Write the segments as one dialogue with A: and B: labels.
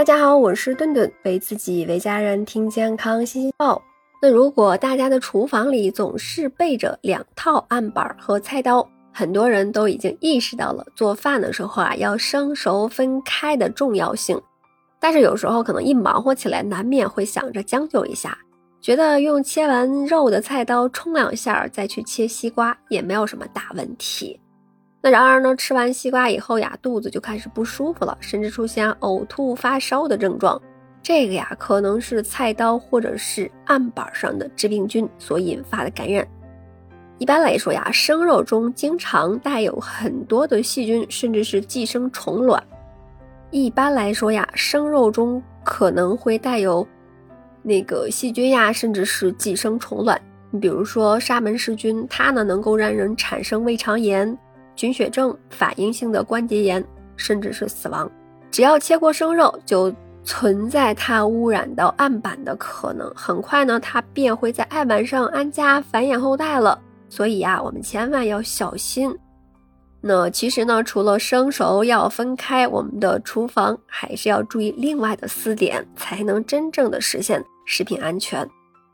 A: 大家好，我是顿顿，为自己为家人听健康信息报。那如果大家的厨房里总是备着两套案板和菜刀，很多人都已经意识到了做饭的时候啊要生熟分开的重要性。但是有时候可能一忙活起来，难免会想着将就一下，觉得用切完肉的菜刀冲两下再去切西瓜也没有什么大问题。那然而呢，吃完西瓜以后呀，肚子就开始不舒服了，甚至出现呕吐、发烧的症状。这个呀，可能是菜刀或者是案板上的致病菌所引发的感染。一般来说呀，生肉中经常带有很多的细菌，甚至是寄生虫卵。一般来说呀，生肉中可能会带有那个细菌呀，甚至是寄生虫卵。你比如说沙门氏菌，它呢能够让人产生胃肠炎。菌血症、反应性的关节炎，甚至是死亡。只要切过生肉，就存在它污染到案板的可能。很快呢，它便会在案板上安家繁衍后代了。所以呀，我们千万要小心。那其实呢，除了生熟要分开，我们的厨房还是要注意另外的四点，才能真正的实现食品安全。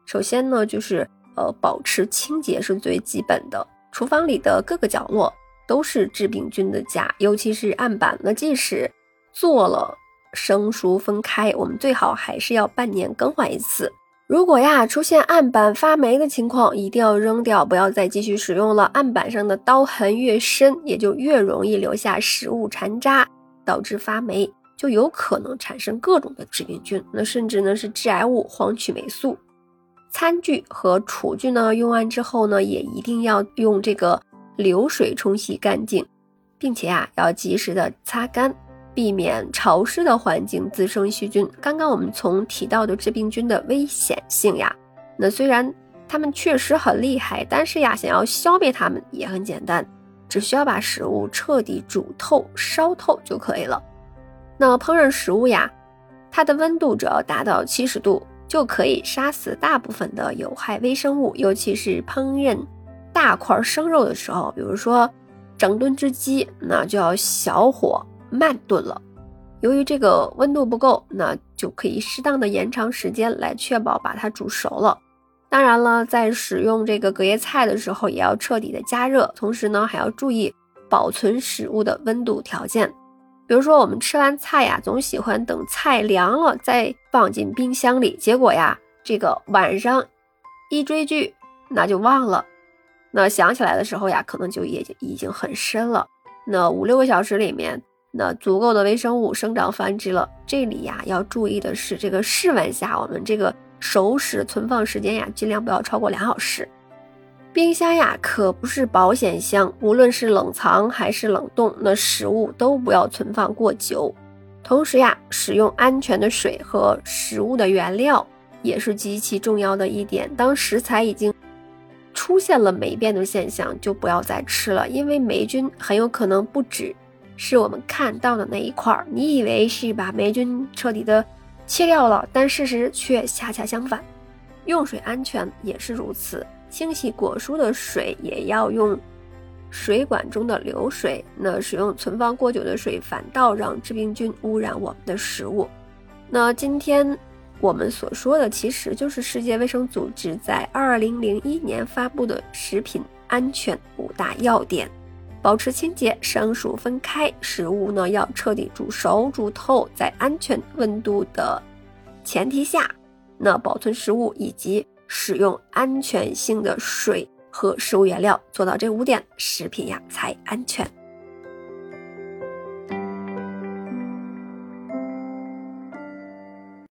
A: 首先呢，就是呃，保持清洁是最基本的，厨房里的各个角落。都是致病菌的家，尤其是案板。那即使做了生熟分开，我们最好还是要半年更换一次。如果呀出现案板发霉的情况，一定要扔掉，不要再继续使用了。案板上的刀痕越深，也就越容易留下食物残渣，导致发霉，就有可能产生各种的致病菌。那甚至呢是致癌物黄曲霉素。餐具和厨具呢用完之后呢，也一定要用这个。流水冲洗干净，并且啊要及时的擦干，避免潮湿的环境滋生细菌。刚刚我们从提到的致病菌的危险性呀，那虽然它们确实很厉害，但是呀想要消灭它们也很简单，只需要把食物彻底煮透、烧透就可以了。那烹饪食物呀，它的温度只要达到七十度，就可以杀死大部分的有害微生物，尤其是烹饪。大块生肉的时候，比如说整炖只鸡，那就要小火慢炖了。由于这个温度不够，那就可以适当的延长时间来确保把它煮熟了。当然了，在使用这个隔夜菜的时候，也要彻底的加热，同时呢还要注意保存食物的温度条件。比如说我们吃完菜呀，总喜欢等菜凉了再放进冰箱里，结果呀这个晚上一追剧，那就忘了。那想起来的时候呀，可能就也已经很深了。那五六个小时里面，那足够的微生物生长繁殖了。这里呀，要注意的是，这个室温下，我们这个熟食存放时间呀，尽量不要超过两小时。冰箱呀，可不是保险箱，无论是冷藏还是冷冻，那食物都不要存放过久。同时呀，使用安全的水和食物的原料也是极其重要的一点。当食材已经出现了霉变的现象，就不要再吃了，因为霉菌很有可能不只是我们看到的那一块儿。你以为是把霉菌彻底的切掉了，但事实却恰恰相反。用水安全也是如此，清洗果蔬的水也要用水管中的流水。那使用存放过久的水，反倒让致病菌污染我们的食物。那今天。我们所说的其实就是世界卫生组织在二零零一年发布的食品安全五大要点：保持清洁，生熟分开，食物呢要彻底煮熟、煮透，在安全温度的前提下，那保存食物以及使用安全性的水和食物原料，做到这五点，食品呀才安全。